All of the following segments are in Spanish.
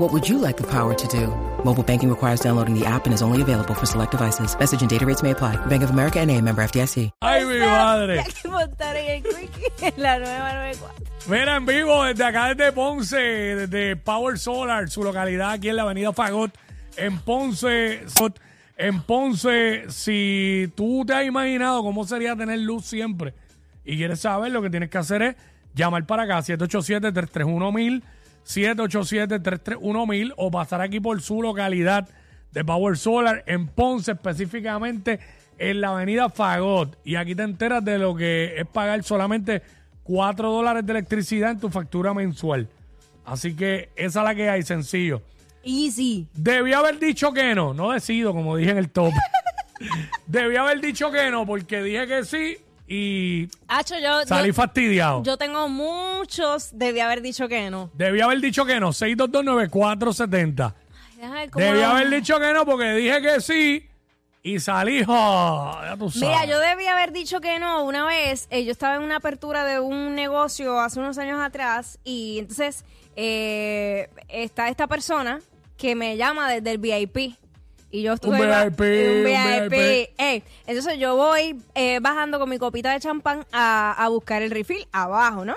What would you like the power to do? Mobile banking requires downloading the app and is only available for select devices. Message and data rates may apply. Bank of America and a member FDIC. Ay, mi madre. Hay que montar en el quickie en la nueva 94. Mira, en vivo desde acá, desde Ponce, desde Power Solar, su localidad aquí en la avenida Fagot, en Ponce. En Ponce, si tú te has imaginado cómo sería tener luz siempre y quieres saber, lo que tienes que hacer es llamar para acá, 787-331-1000, 787-331-1000 o pasar aquí por su localidad de Power Solar en Ponce, específicamente en la avenida Fagot. Y aquí te enteras de lo que es pagar solamente 4 dólares de electricidad en tu factura mensual. Así que esa es la que hay, sencillo. Easy. Debí haber dicho que no, no decido, como dije en el top. Debí haber dicho que no, porque dije que sí y Hacho, yo, salí yo, fastidiado. yo tengo muchos, debí haber dicho que no. Debí haber dicho que no, 6229470. Ay, Debí haber dicho que no, porque dije que sí y salí, jo, ya tú sabes. Mira, yo debí haber dicho que no. Una vez eh, yo estaba en una apertura de un negocio hace unos años atrás y entonces eh, está esta persona que me llama desde el VIP. Y yo estuve Un VIP, un VIP. VIP. Ey, entonces yo voy eh, bajando con mi copita de champán a, a buscar el refill abajo, ¿no?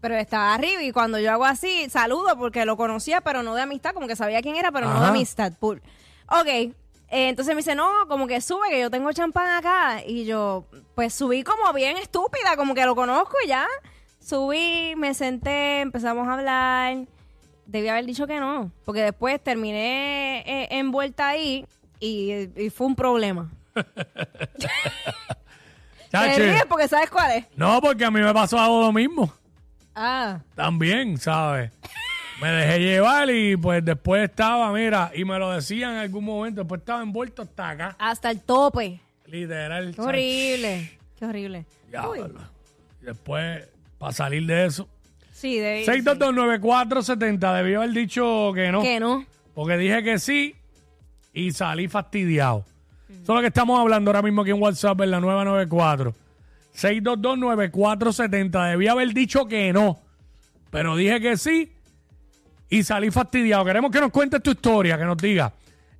Pero estaba arriba y cuando yo hago así, saludo porque lo conocía, pero no de amistad, como que sabía quién era, pero no de amistad. Full. Ok, eh, entonces me dice, no, como que sube, que yo tengo champán acá. Y yo, pues subí como bien estúpida, como que lo conozco y ya. Subí, me senté, empezamos a hablar. Debí haber dicho que no, porque después terminé eh, envuelta ahí y, y fue un problema. Te Chache, ríes porque sabes cuál es. no, porque a mí me pasó algo lo mismo. Ah, También, ¿sabes? Me dejé llevar y pues después estaba, mira, y me lo decían en algún momento, después estaba envuelto hasta acá, hasta el tope. literal. Qué horrible. Qué horrible. Diablo. Y después, para salir de eso. Sí, de 6229470, debió haber dicho que no. Que no. Porque dije que sí y salí fastidiado. Eso es lo que estamos hablando ahora mismo aquí en WhatsApp en la 994. 6229470. Debí haber dicho que no. Pero dije que sí y salí fastidiado. Queremos que nos cuentes tu historia, que nos diga.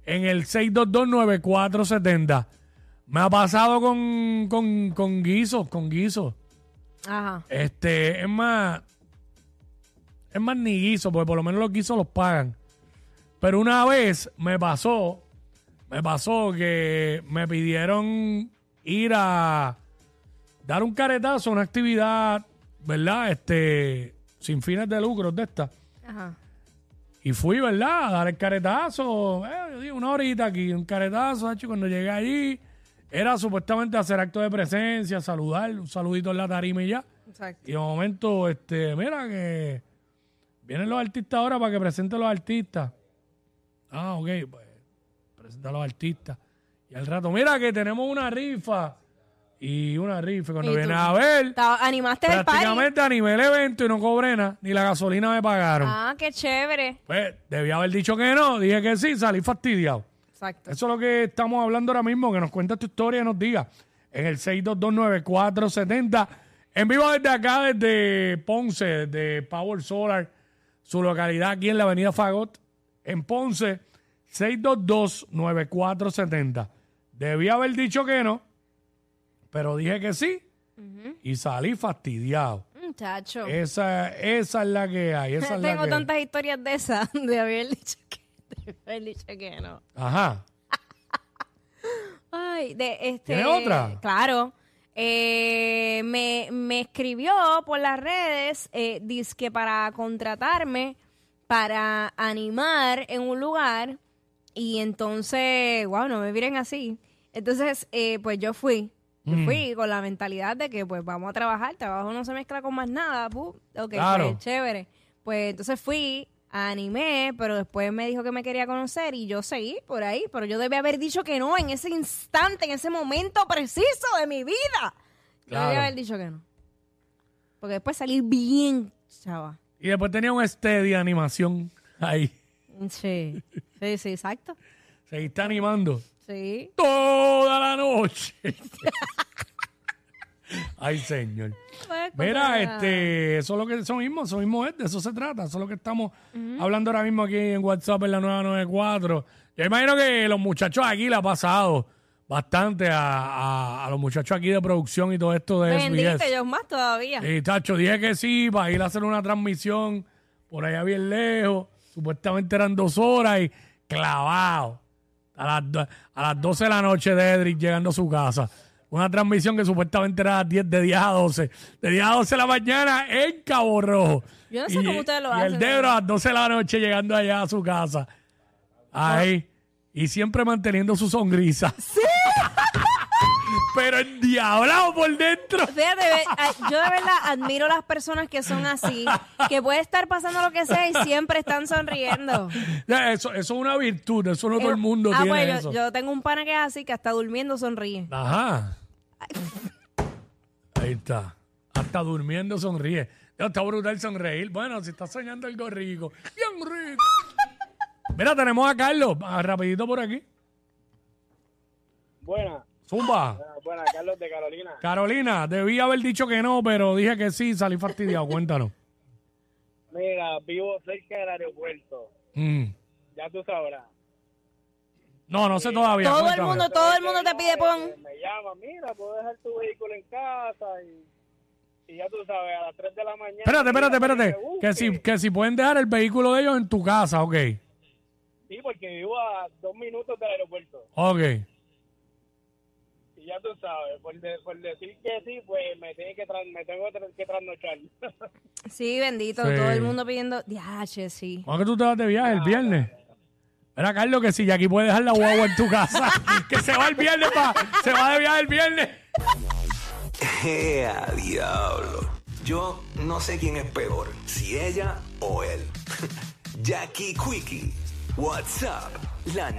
En el 6229470. Me ha pasado con, con, con guisos, con guisos. Ajá. Este, es más. Es más ni guiso, porque por lo menos los guisos los pagan. Pero una vez me pasó. Me pasó que me pidieron ir a dar un caretazo a una actividad, ¿verdad? Este, sin fines de lucro de esta. Ajá. Y fui, ¿verdad? A dar el caretazo. Eh, yo digo, una horita aquí, un caretazo, hacho, Cuando llegué allí, era supuestamente hacer acto de presencia, saludar, un saludito en la tarima y ya. Exacto. Y de momento, este, mira que vienen los artistas ahora para que presenten los artistas. Ah, ok, pues presenta a los artistas. Y al rato, mira que tenemos una rifa. Y una rifa. Cuando viene a ver, animaste el prácticamente animé el evento y no cobré nada, ni la gasolina me pagaron. Ah, qué chévere. Pues debía haber dicho que no, dije que sí, salí fastidiado. Exacto. Eso es lo que estamos hablando ahora mismo, que nos cuentes tu historia y nos diga en el 6229470. En vivo desde acá, desde Ponce, desde Power Solar, su localidad aquí en la avenida Fagot, en Ponce, 6229470. Debí haber dicho que no, pero dije que sí y salí fastidiado. Muchacho. Esa, esa es la que hay, esa es la Tengo que tantas historias de esas de haber dicho que, de haber dicho que no. Ajá. Ay, de este. ¿Tiene otra? Claro. Eh, me, me escribió por las redes, eh, que para contratarme para animar en un lugar y entonces, wow, no me miren así. Entonces, eh, pues yo fui. Yo Mm. fui con la mentalidad de que pues vamos a trabajar, trabajo no se mezcla con más nada, pu, ok, Claro. pues chévere. Pues entonces fui, animé, pero después me dijo que me quería conocer y yo seguí por ahí, pero yo debía haber dicho que no en ese instante, en ese momento preciso de mi vida. Yo debía haber dicho que no. Porque después salir bien, chava. Y después tenía un steady de animación ahí. Sí, sí, sí, exacto. Seguiste animando Sí. toda la noche. Ay, señor. Mira, este, eso es lo que eso mismo, eso mismo es, de eso se trata, eso es lo que estamos hablando ahora mismo aquí en WhatsApp en la 994. Yo imagino que los muchachos aquí le ha pasado bastante a, a- a los muchachos aquí de producción y todo esto de Bendito, SBS. ellos más todavía. Y tacho, dije que sí, para ir a hacer una transmisión por allá bien lejos. Supuestamente eran dos horas y clavado. A las, do- a las 12 de la noche de Edric llegando a su casa. Una transmisión que supuestamente era a las 10, de 10 a 12. De 10 a 12 de la mañana en Cabo Rojo. Yo no sé Y- cómo ustedes lo y hacen, el Debro a las 12 de la noche llegando allá a su casa. Ahí. Y siempre manteniendo su sonrisa. ¡Sí! Pero endiablado por dentro. Fíjate, yo de verdad admiro las personas que son así, que puede estar pasando lo que sea y siempre están sonriendo. Ya, eso, eso es una virtud, eso no todo el mundo ah, tiene pues yo, eso. yo tengo un pana que es así, que hasta durmiendo sonríe. Ajá. Ahí está. Hasta durmiendo sonríe. Está brutal sonreír. Bueno, si está soñando algo rico. Bien rico. Mira, tenemos a Carlos. ah, rapidito por aquí. Buena, Zumba. buena, buena, Carlos de Carolina. Carolina, debí haber dicho que no, pero dije que sí, salí fastidiado. Cuéntanos. Mira, vivo cerca del aeropuerto. Mm. Ya tú sabrás. No, no sé todavía. Todo el mundo, todo el mundo te pide pon. Me llama, mira, puedo dejar tu vehículo en casa y, y ya tú sabes, a las 3 de la mañana. Espérate, espérate, espérate. Que si, que si pueden dejar el vehículo de ellos en tu casa, ok. Sí, porque vivo a dos minutos del aeropuerto. Ok. Y ya tú sabes, por, de- por decir que sí, pues me, tiene que me tengo que tra- que trasnochar. Sí, bendito, Sí. todo el mundo pidiendo, diache, sí. ¿Cuándo que tú te vas de viaje? ¿El viernes? Mira, Carlos, que si aquí puede dejar la guagua en tu casa, que se va el viernes, pa, se va de viaje el viernes. ¡Ea, diablo! Yo no sé quién es peor, si ella o él. Jackie Quickie, WhatsApp, la